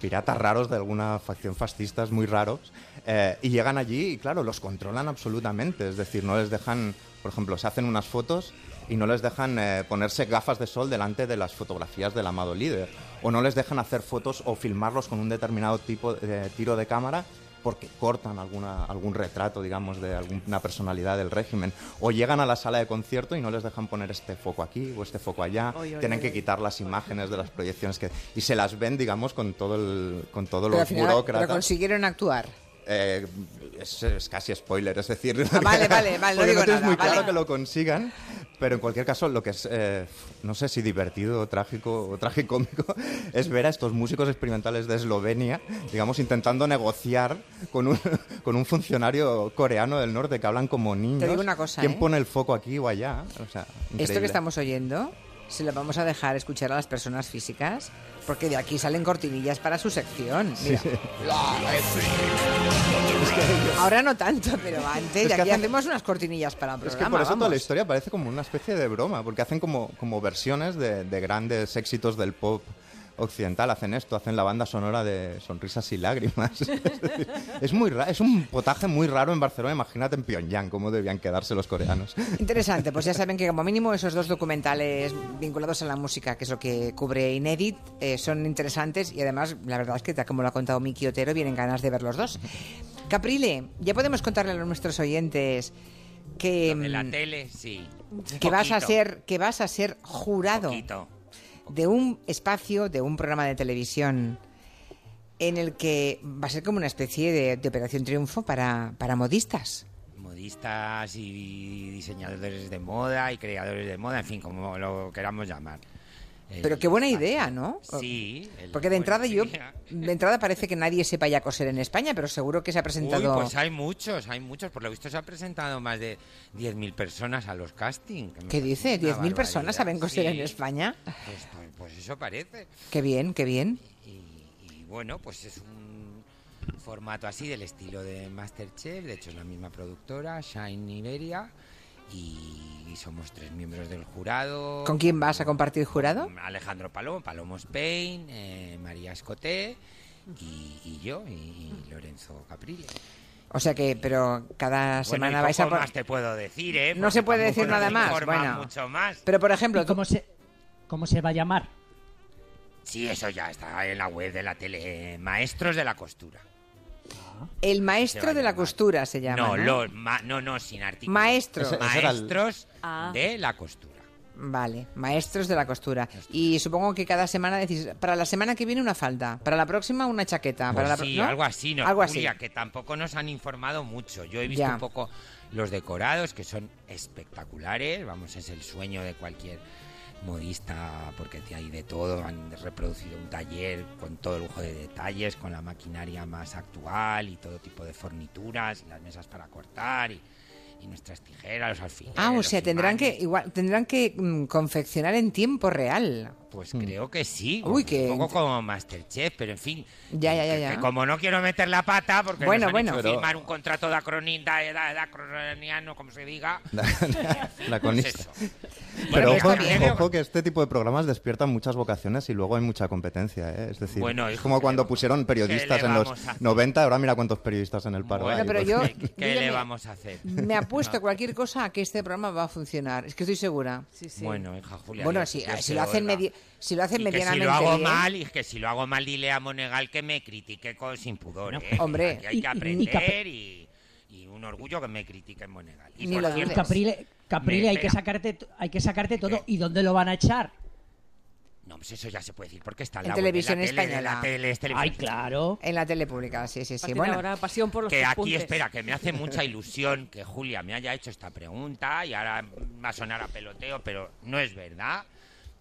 piratas raros de alguna facción fascistas muy raros, eh, y llegan allí y claro, los controlan absolutamente, es decir, no les dejan, por ejemplo, se hacen unas fotos y no les dejan eh, ponerse gafas de sol delante de las fotografías del amado líder, o no les dejan hacer fotos o filmarlos con un determinado tipo de tiro de cámara porque cortan alguna, algún retrato, digamos, de alguna personalidad del régimen. O llegan a la sala de concierto y no les dejan poner este foco aquí o este foco allá. Oy, oy, Tienen oy, que quitar las imágenes de las proyecciones que y se las ven, digamos, con todo el, con todos Pero los final pero burócratas. consiguieron actuar. Eh, es, es casi spoiler, es decir, Ah, vale, vale, vale, no digo tienes nada, muy vale. claro que lo consigan, pero en cualquier caso lo que es, eh, no sé si divertido, o trágico o tragicómico, es ver a estos músicos experimentales de Eslovenia, digamos, intentando negociar con un, con un funcionario coreano del norte que hablan como niños. Te digo una cosa, ¿Quién ¿eh? pone el foco aquí o allá? O sea, Esto que estamos oyendo se lo vamos a dejar escuchar a las personas físicas porque de aquí salen cortinillas para su sección. Mira. Ahora no tanto, pero antes Es que aquí hacen- hacemos unas cortinillas para el Es programa. que por eso toda la historia parece como una especie de broma, porque hacen como, como versiones de, de grandes éxitos del pop occidental. Hacen esto, hacen la banda sonora de Sonrisas y Lágrimas. Es decir, es muy ra- es un potaje muy raro en Barcelona. Imagínate en Pyongyang cómo debían quedarse los coreanos. Interesante, pues ya saben que como mínimo esos dos documentales vinculados a la música, que es lo que cubre Inédit, eh, son interesantes y además la verdad es que tal como lo ha contado Miki Otero, vienen ganas de ver los dos. Caprile, ya podemos contarle a nuestros oyentes que, En la mm, tele, sí. que vas a ser que vas a ser jurado Poquito. De un espacio, de un programa de televisión en el que va a ser como una especie de, de operación triunfo para, para modistas. Modistas y diseñadores de moda y creadores de moda, en fin, como lo queramos llamar. Pero qué buena idea, ¿no? Sí. Porque de entrada yo, de entrada parece que nadie sepa ya coser en España, pero seguro que se ha presentado. Uy, pues hay muchos, hay muchos. Por lo visto se han presentado más de 10.000 personas a los castings. ¿Qué dice? una ¿10.000 personas saben coser Sí. en España? Pues, pues- pues eso parece. Qué bien, qué bien. Y bueno, pues es un formato así del estilo de Masterchef. De hecho, es la misma productora, Shine Iberia. Y, somos tres miembros del jurado. ¿Con quién vas a compartir jurado? Alejandro Palomo, Palomo Spain, eh, María Escoté y, y yo, y, y Lorenzo Caprile. O sea que, pero cada Bueno, semana vais a más te puedo decir, ¿eh? No se puede decir nada más. Bueno, mucho más. pero por ejemplo, ¿Y cómo se, cómo se va a llamar? Sí, eso ya está en la web de la tele. Maestros de la costura. El maestro de la costura se llama. no, ¿no? los ma- no, no, sin artículo. Maestros. Ese- ese era el- Maestros Ah. de la costura. Vale, maestros de la costura. Y supongo que cada semana decís, para la semana que viene una falda, para la próxima una chaqueta, para la Pues sí, algo así, ¿no? Algo así. Julia, que tampoco nos han informado mucho. Yo he visto Ya. un poco los decorados, que son espectaculares. Vamos, es el sueño de cualquier modista, porque hay de todo. Han reproducido un taller con todo el lujo de detalles, con la maquinaria más actual y todo tipo de fornituras, y las mesas para cortar y, y nuestras tijeras, los alfileres. Ah, o sea, tendrán que igual tendrán que mm, confeccionar en tiempo real. Pues creo que sí. Uy, un que- poco como Masterchef, pero en fin. Ya, ya, ya, que- ya. que como no quiero meter la pata, porque Bueno, nos han bueno. hecho Pero- firmar un contrato de acronista, de, de, de acroniano, como se diga. La. Pues eso. Pero ojo, ojo que este tipo de programas despiertan muchas vocaciones y luego hay mucha competencia, ¿eh? Es decir, Bueno, es como ¿qué cuando pusieron periodistas en los vamos a hacer? 90, ahora mira cuántos periodistas en el paro Bueno, hay. pero pues. yo- ¿Qué, qué le vamos a hacer? Me apuesto a cualquier cosa a que este programa va a funcionar. Es que estoy segura. Bueno, hija Julia. Bueno, si, lo hacen medi- si lo hacen Y que si medianamente lo hago bien. mal, y que si lo hago mal, dile a Monegal que me critique con, sin pudor. ¿eh? hombre. Aquí hay que aprender y, y un orgullo que me critique Monegal. Y Ni por lo cierto, dudes. Caprile, Caprile hay que sacarte, hay que sacarte todo. ¿Y dónde lo van a echar? No, pues eso ya se puede decir, porque está en En la web televisión la tele, española. la tele, es televisión Ay, claro. En la tele pública, sí, sí, sí. Bueno, ahora, pasión por los que aquí espera, que me hace mucha ilusión que Julia me haya hecho esta pregunta y ahora va a sonar a peloteo, pero no es verdad.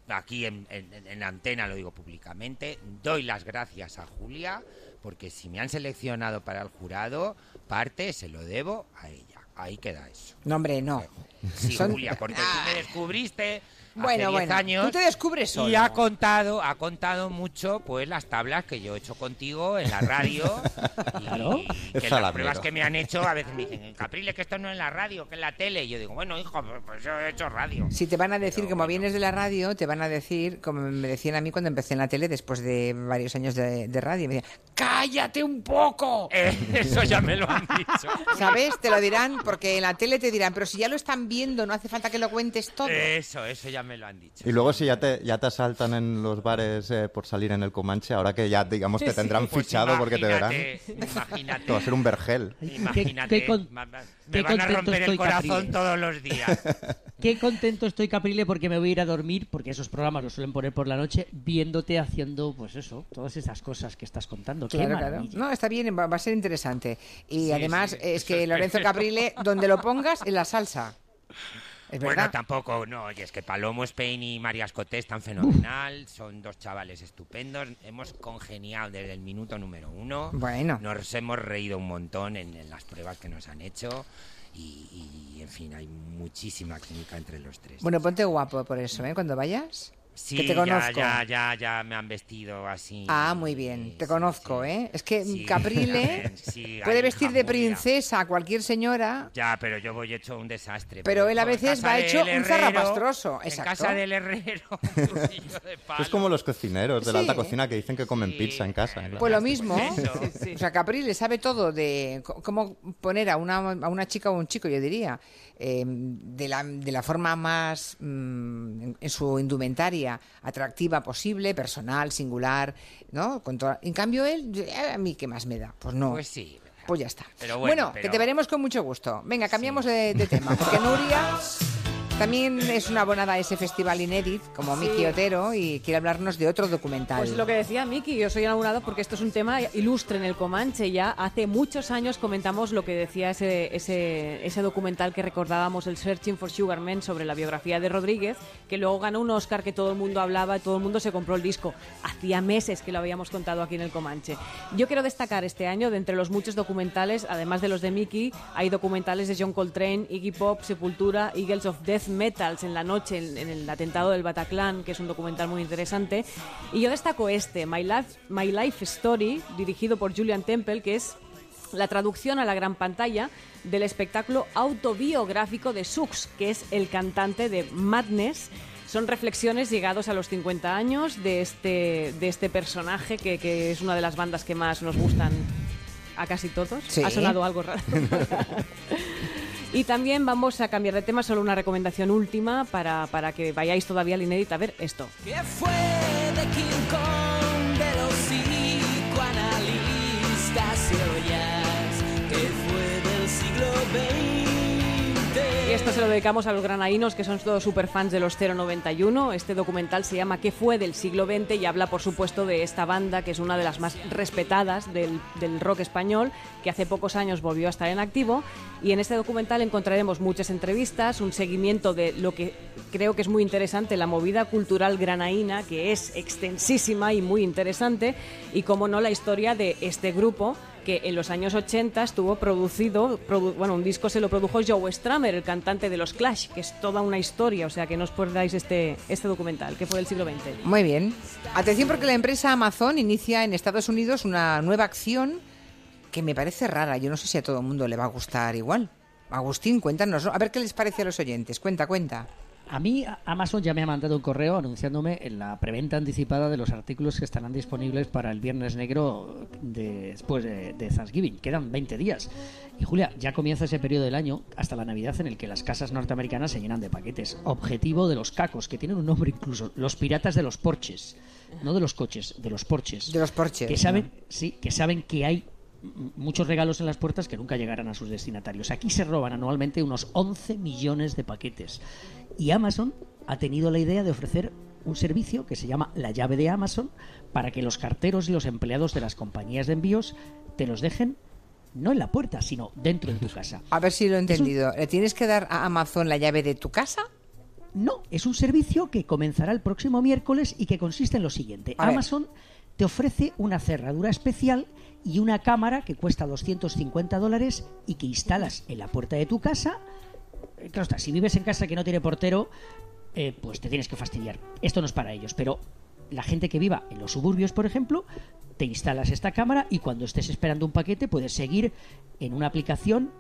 Aquí en, en- en antena lo digo públicamente. Doy las gracias a Julia porque si me han seleccionado para el jurado, parte se lo debo a ella. Ahí queda eso. no, hombre, no. Sí, Son- Julia, porque tú me descubriste Bueno, hace 10 bueno, años tú te descubres solo. y ha contado, ha contado mucho pues las tablas que yo he hecho contigo en la radio y, Claro. y Es que las pruebas que me han hecho a veces me dicen, Caprile, que esto no es la radio, que es la tele. Y yo digo, bueno, hijo, pues, pues yo he hecho radio. Si te van a decir, Pero como bueno. vienes de la radio, te van a decir, como me decían a mí cuando empecé en la tele después de varios años de, de radio, me decían, ¡cállate un poco! Eh, eso ya me lo han dicho. ¿Sabes? Te lo dirán porque en la tele te dirán, pero si ya lo están viendo, no hace falta que lo cuentes todo. Eso, eso ya me lo han dicho. Y luego si ya te, ya te asaltan en los bares eh, por salir en el Comanche, ahora que ya digamos te tendrán Pues fichado porque te verán. imagínate. Te va a ser un vergel. Imagínate. qué con- me van a contento romper el estoy, corazón Caprile. todos los días. Qué contento estoy, Caprile, porque me voy a ir a dormir, porque esos programas los suelen poner por la noche, viéndote haciendo, pues eso, todas esas cosas que estás contando. Qué Claro, claro. No, está bien, va, a ser interesante. Y Sí, además sí, es que Lorenzo. Caprile, donde lo pongas, en la salsa. Es Bueno, tampoco, no, y es que Palomo Spain y María Escoté están fenomenal, son dos chavales estupendos, hemos congeniado desde el minuto número uno. Bueno. Nos hemos reído un montón en, en las pruebas que nos han hecho y, y, en fin, hay muchísima química entre los tres. Bueno, ponte guapo por eso, ¿eh? Cuando vayas. Sí, que te ya, conozco. ya, ya, ya me han vestido así. Ah, muy bien. Te conozco, ¿eh? Es que Sí, Caprile sí, puede vestir de princesa a cualquier señora. Ya, pero yo voy hecho un desastre. Pero él a en veces va hecho un zarrapastroso, En exacto. casa del herrero, de palo. Es como los cocineros de la alta cocina que dicen que comen pizza en casa. claro. Pues lo mismo. eso. O sea, Caprile sabe todo de cómo poner a una, a una chica o un chico, yo diría, eh, de, la, de la forma más, mm, en, en su indumentaria, atractiva posible, personal, singular, ¿no? Con toda- En cambio, él, eh, a mí, ¿qué más me da? Pues no. Pues sí. Pues ya está. Pero bueno, que pero- te veremos con mucho gusto. Venga, cambiamos de, de tema, porque Nuria también es una abonada a ese festival Inédit, como Sí. Miki Otero, y quiere hablarnos de otro documental. Pues lo que decía Miki, yo soy enamorado porque esto es un tema ilustre en el Comanche. Ya hace muchos años comentamos lo que decía ese, ese, ese documental que recordábamos, el Searching for Sugar Man, sobre la biografía de Rodríguez, que luego ganó un Oscar que todo el mundo hablaba, todo el mundo se compró el disco. Hacía meses que lo habíamos contado aquí en el Comanche. Yo quiero destacar este año, de entre los muchos documentales, además de los de Miki, hay documentales de John Coltrane, Iggy Pop, Sepultura, Eagles of Death Metals en la noche, en, en el atentado del Bataclan, que es un documental muy interesante. Y yo destaco este, My Life, My Life Story, dirigido por Julian Temple, que es la traducción a la gran pantalla del espectáculo autobiográfico de Sux, que es el cantante de Madness. Son reflexiones llegados a los 50 años de este, de este personaje, que, que es una de las bandas que más nos gustan a casi todos. Sí. Ha sonado algo raro. Y también vamos a cambiar de tema, solo una recomendación última para, para que vayáis todavía al inédito a ver esto. ¿Qué fue de King Kong de los esto se lo dedicamos a los granaínos, que son todos superfans de los 091. Este documental se llama ¿Qué fue del siglo XX? y habla, por supuesto, de esta banda, que es una de las más respetadas del, del rock español, que hace pocos años volvió a estar en activo. Y en este documental encontraremos muchas entrevistas, un seguimiento de lo que creo que es muy interesante, la movida cultural granaína, que es extensísima y muy interesante, y, como no, la historia de este grupo que en los años 80 estuvo producido, produ- bueno, un disco se lo produjo Joe Strummer, el cantante de los Clash, que es toda una historia, o sea que no os perdáis este, este documental, que fue del siglo XX. Muy bien. Atención porque la empresa Amazon inicia en Estados Unidos una nueva acción que me parece rara. Yo no sé si a todo el mundo le va a gustar igual. Agustín, cuéntanos. A ver qué les parece a los oyentes. Cuenta, cuenta. A mí Amazon ya me ha mandado un correo anunciándome en la preventa anticipada de los artículos que estarán disponibles para el Viernes Negro de- después de, de Thanksgiving. Quedan 20 días. Y Julia, ya comienza ese periodo del año hasta la Navidad en el que las casas norteamericanas se llenan de paquetes. Objetivo de los cacos, que tienen un nombre incluso, los piratas de los porches. No de los coches, de los porches. De los porches. Que saben, sí, que saben que hay muchos regalos en las puertas que nunca llegarán a sus destinatarios. Aquí se roban anualmente unos 11 millones de paquetes. Y Amazon ha tenido la idea de ofrecer un servicio que se llama la llave de Amazon para que los carteros y los empleados de las compañías de envíos te los dejen no en la puerta, sino dentro de tu casa. A ver si lo he entendido. ¿Le tienes que dar a Amazon la llave de tu casa? No, es un servicio que comenzará el próximo miércoles y que consiste en lo siguiente. A ver. Te ofrece una cerradura especial y una cámara que cuesta 250 dólares y que instalas en la puerta de tu casa. Eh, Claro está, si vives en casa que no tiene portero, eh, pues te tienes que fastidiar. Esto no es para ellos, pero la gente que viva en los suburbios, por ejemplo, te instalas esta cámara y cuando estés esperando un paquete puedes seguir en una aplicación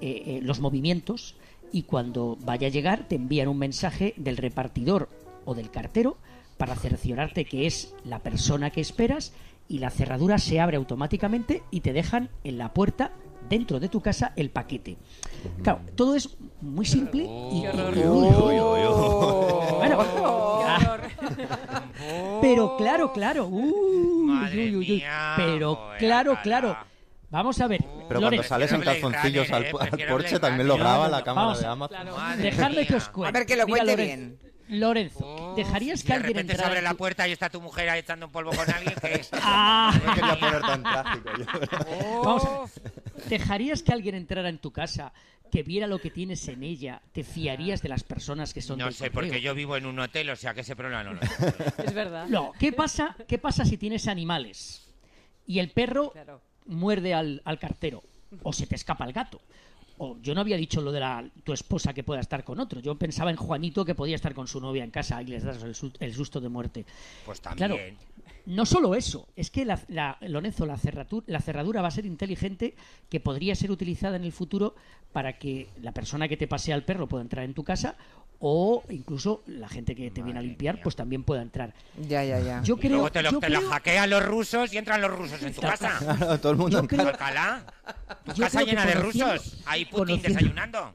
eh, eh, los movimientos y cuando vaya a llegar te envían un mensaje del repartidor o del cartero para cerciorarte que es la persona que esperas y la cerradura se abre automáticamente y te dejan en la puerta dentro de tu casa el paquete. Claro, todo es muy simple y... Pero claro, claro. uy, uy, uy, uy, pero claro, claro. Vamos a ver. Pero cuando Lorenzo, sales en calzoncillos al, eh, al Blade también lo graba la cámara vamos de Amazon. Madre Dejadme que os cuente. A ver, que lo Mira, cuente Lorenzo, bien. Lorenzo, ¿dejarías Si que de alguien repente se entrara abre en la tu- puerta y está tu mujer ahí echando un polvo con alguien, que es? Ah. No quería poner tan trágico. yo. Vamos a ver. ¿Dejarías que alguien entrara en tu casa, que viera lo que tienes en ella? ¿Te fiarías de las personas que son No del sé, correo? porque yo vivo en un hotel, o sea que ese problema no lo Es verdad. No, ¿qué pasa, ¿qué pasa si tienes animales y el perro muerde al, al cartero o se te escapa el gato? O yo no había dicho lo de la, tu esposa que pueda estar con otro. Yo pensaba en Juanito que podía estar con su novia en casa y les das el, su- el susto de muerte. Pues también. Claro, no solo eso, es que la, la- Lorenzo, la cerradura va a ser inteligente que podría ser utilizada en el futuro para que la persona que te pasea al perro pueda entrar en tu casa o incluso la gente que te viene a limpiar pues también pueda entrar. Ya, ya, ya. Yo Y creo, luego te lo, yo te lo creo- hackean los rusos y entran los rusos en tu casa. Claro, todo el mundo en casa. Alcalá, tu Yo casa creo llena de rusos. Ahí Putin conociendo- desayunando.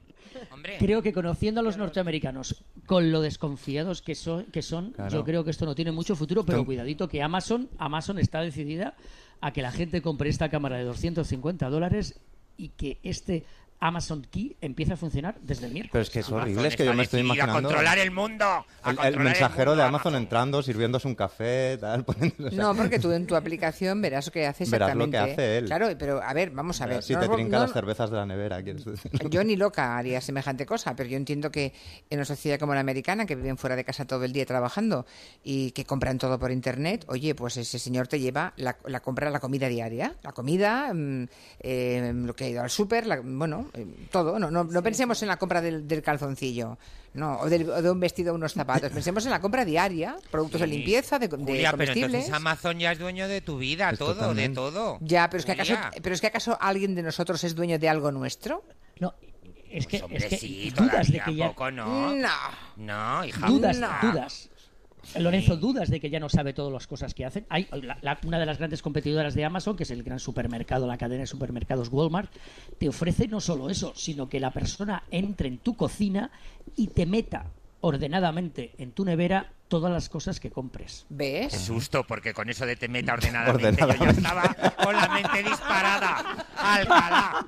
Hombre. Creo que conociendo a los norteamericanos, con lo desconfiados que son, que son Claro. yo creo que esto no tiene mucho futuro, pero cuidadito que Amazon, Amazon está decidida a que la gente compre esta cámara de 250 dólares y que este Amazon Key empieza a funcionar desde el miércoles. Pero es que es Amazon horrible, es que yo me estoy decidido a imaginando... controlar el mundo, a El, el controlar el mensajero mundo, de Amazon entrando, sirviéndose un café, tal... poniendo- o sea, No, porque tú en tu aplicación verás lo que hace Verás lo exactamente. que hace él. Claro, pero a ver, vamos a ver. Si no te trinca no- las cervezas de la nevera, quieres decir. Yo ni loca haría semejante cosa, pero yo entiendo que en una sociedad como la americana, que viven fuera de casa todo el día trabajando y que compran todo por internet, oye, pues ese señor te lleva la, la compra, la comida diaria, la comida, mm, eh, lo que ha ido al súper, la- bueno, todo. No, no, no pensemos en la compra del, del calzoncillo, no, o, del- o de un vestido o unos zapatos. Pensemos en la compra diaria, productos de Sí. limpieza, de, de Julia, pero comestibles. entonces Amazon ya es dueño de tu vida, Es todo, totalmente. de todo. Ya, pero es que acaso, pero es que acaso alguien de nosotros es dueño de algo nuestro. No, es que, Pues, hombre, es que sí, dudas de que ya... poco, ¿no? No. No, hija. dudas, no. dudas. Lorenzo, dudas de que ya no sabe todas las cosas que hacen. Hay la- la- una de las grandes competidoras de Amazon, que es el gran supermercado, la cadena de supermercados Walmart, te ofrece no solo eso, sino que la persona entre en tu cocina y te meta ordenadamente en tu nevera todas las cosas que compres. ¿Ves? Qué susto, porque con eso de te meta ordenadamente, yo ya estaba con la mente disparada. Alcalá.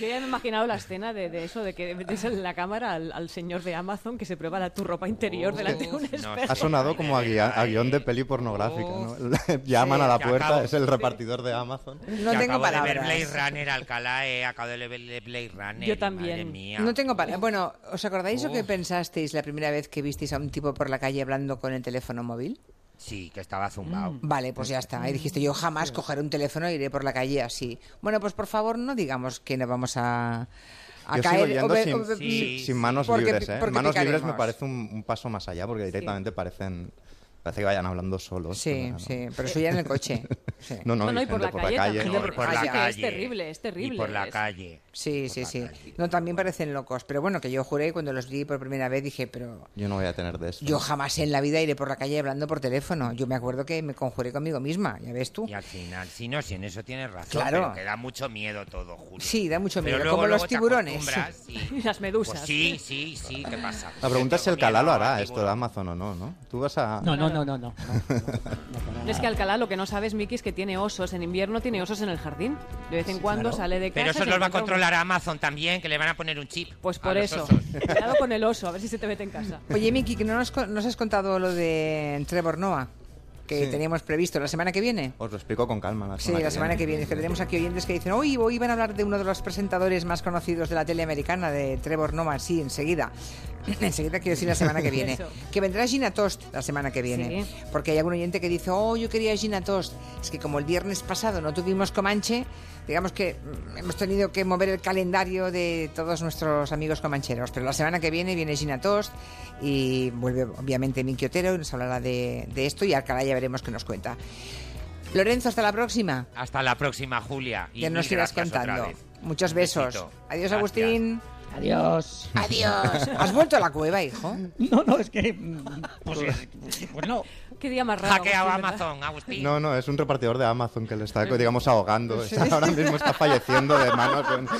Yo ya me he imaginado la escena de, de eso, de que metes en la cámara al, al señor de Amazon que se prueba la, tu ropa interior delante de un espejo. Ha sonado como a, guía- a guion de peli pornográfica, ¿no? Llaman Sí, a la puerta, acabo. es el repartidor de Amazon. No Yo tengo acabo de ver palabras. Blade Runner, Alcalá, eh, acabo de ver Blade Runner. Yo también. Madre mía. No tengo palabras. Bueno, ¿os acordáis lo que Uf. pensasteis la primera vez que visteis a un tipo por la calle hablando con el teléfono móvil? Sí, que estaba zumbado. Vale, pues ya está. Y dijiste, yo jamás cogeré un teléfono e iré por la calle así. Bueno, pues por favor no digamos que no vamos a, a Yo caer. sigo yendo o ve- sin, manos porque- libres, ¿eh? porque Manos libres me parece un, un paso más allá, porque directamente parecen... Parece que vayan hablando solos. Sí, pero no. sí, pero eso ya en el coche. Sí. No, no, No, no, y por la por calle la calle. ¿no? por la calle. Es terrible, es terrible. Y por la calle. Sí, sí, sí. No, también parecen locos. Pero bueno, que yo juré cuando los vi por primera vez, dije, pero Yo no voy a tener de eso. yo jamás en la vida iré por la calle hablando por teléfono. Yo me acuerdo que me conjuré conmigo misma, ya ves tú. Y al final, sí, no, sí, en eso tienes razón. Claro. Pero que da mucho miedo todo, Julio. Sí, da mucho Pero miedo, luego- como luego los tiburones. y- Las medusas. Pues sí, sí, sí, ¿qué pasa? La pregunta es si el Calá lo hará, esto de. Amazon o no, ¿no? Tú vas a... No, no, no, no, no. Es que Alcalá lo que no sabes, Miki, es que tiene osos. En invierno tiene osos en el jardín. De vez en cuando claro. sale de casa. Pero eso los va a un- controlar Amazon también, que le van a poner un chip. Pues por eso. Cuidado con el oso, a ver si se te mete en casa. Oye, Miki, que no nos, nos has contado lo de Trevor Noah, que Sí. teníamos previsto la semana que viene. Os lo explico con calma. La Sí, semana la semana que viene. Que tenemos aquí oyentes que dicen, hoy, hoy van a hablar de uno de los presentadores más conocidos de la tele americana, de Trevor Noah. Sí, enseguida. enseguida quiero decir la semana que viene. Que vendrá Gina Tost la semana que viene. Sí. Porque hay algún oyente que dice, oh, yo quería Gina Tost. Es que como el viernes pasado no tuvimos Comanche, digamos que mm, hemos tenido que mover el calendario de todos nuestros amigos comancheros. Pero la semana que viene viene Gina Tost y vuelve obviamente Miki Otero y nos hablará de, de esto y Alcalá ya veremos qué nos cuenta. Lorenzo, hasta la próxima. Hasta la próxima, Julia. Y Ya nos irás contando. Muchos besos. Adiós, Gracias. Agustín. Adiós. Adiós. ¿Has vuelto a la cueva, hijo? No, no, es que. Pues, pues no. Qué día más raro. Hackeado Agustín, ¿verdad? Amazon, Agustín. No, no, es un repartidor de Amazon que le está, digamos, ahogando. Está- ahora mismo está falleciendo de manos. en-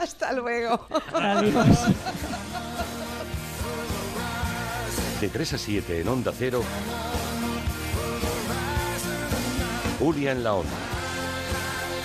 Hasta luego. Adiós. De 3 a 7 en Onda Cero. Julia en la Onda.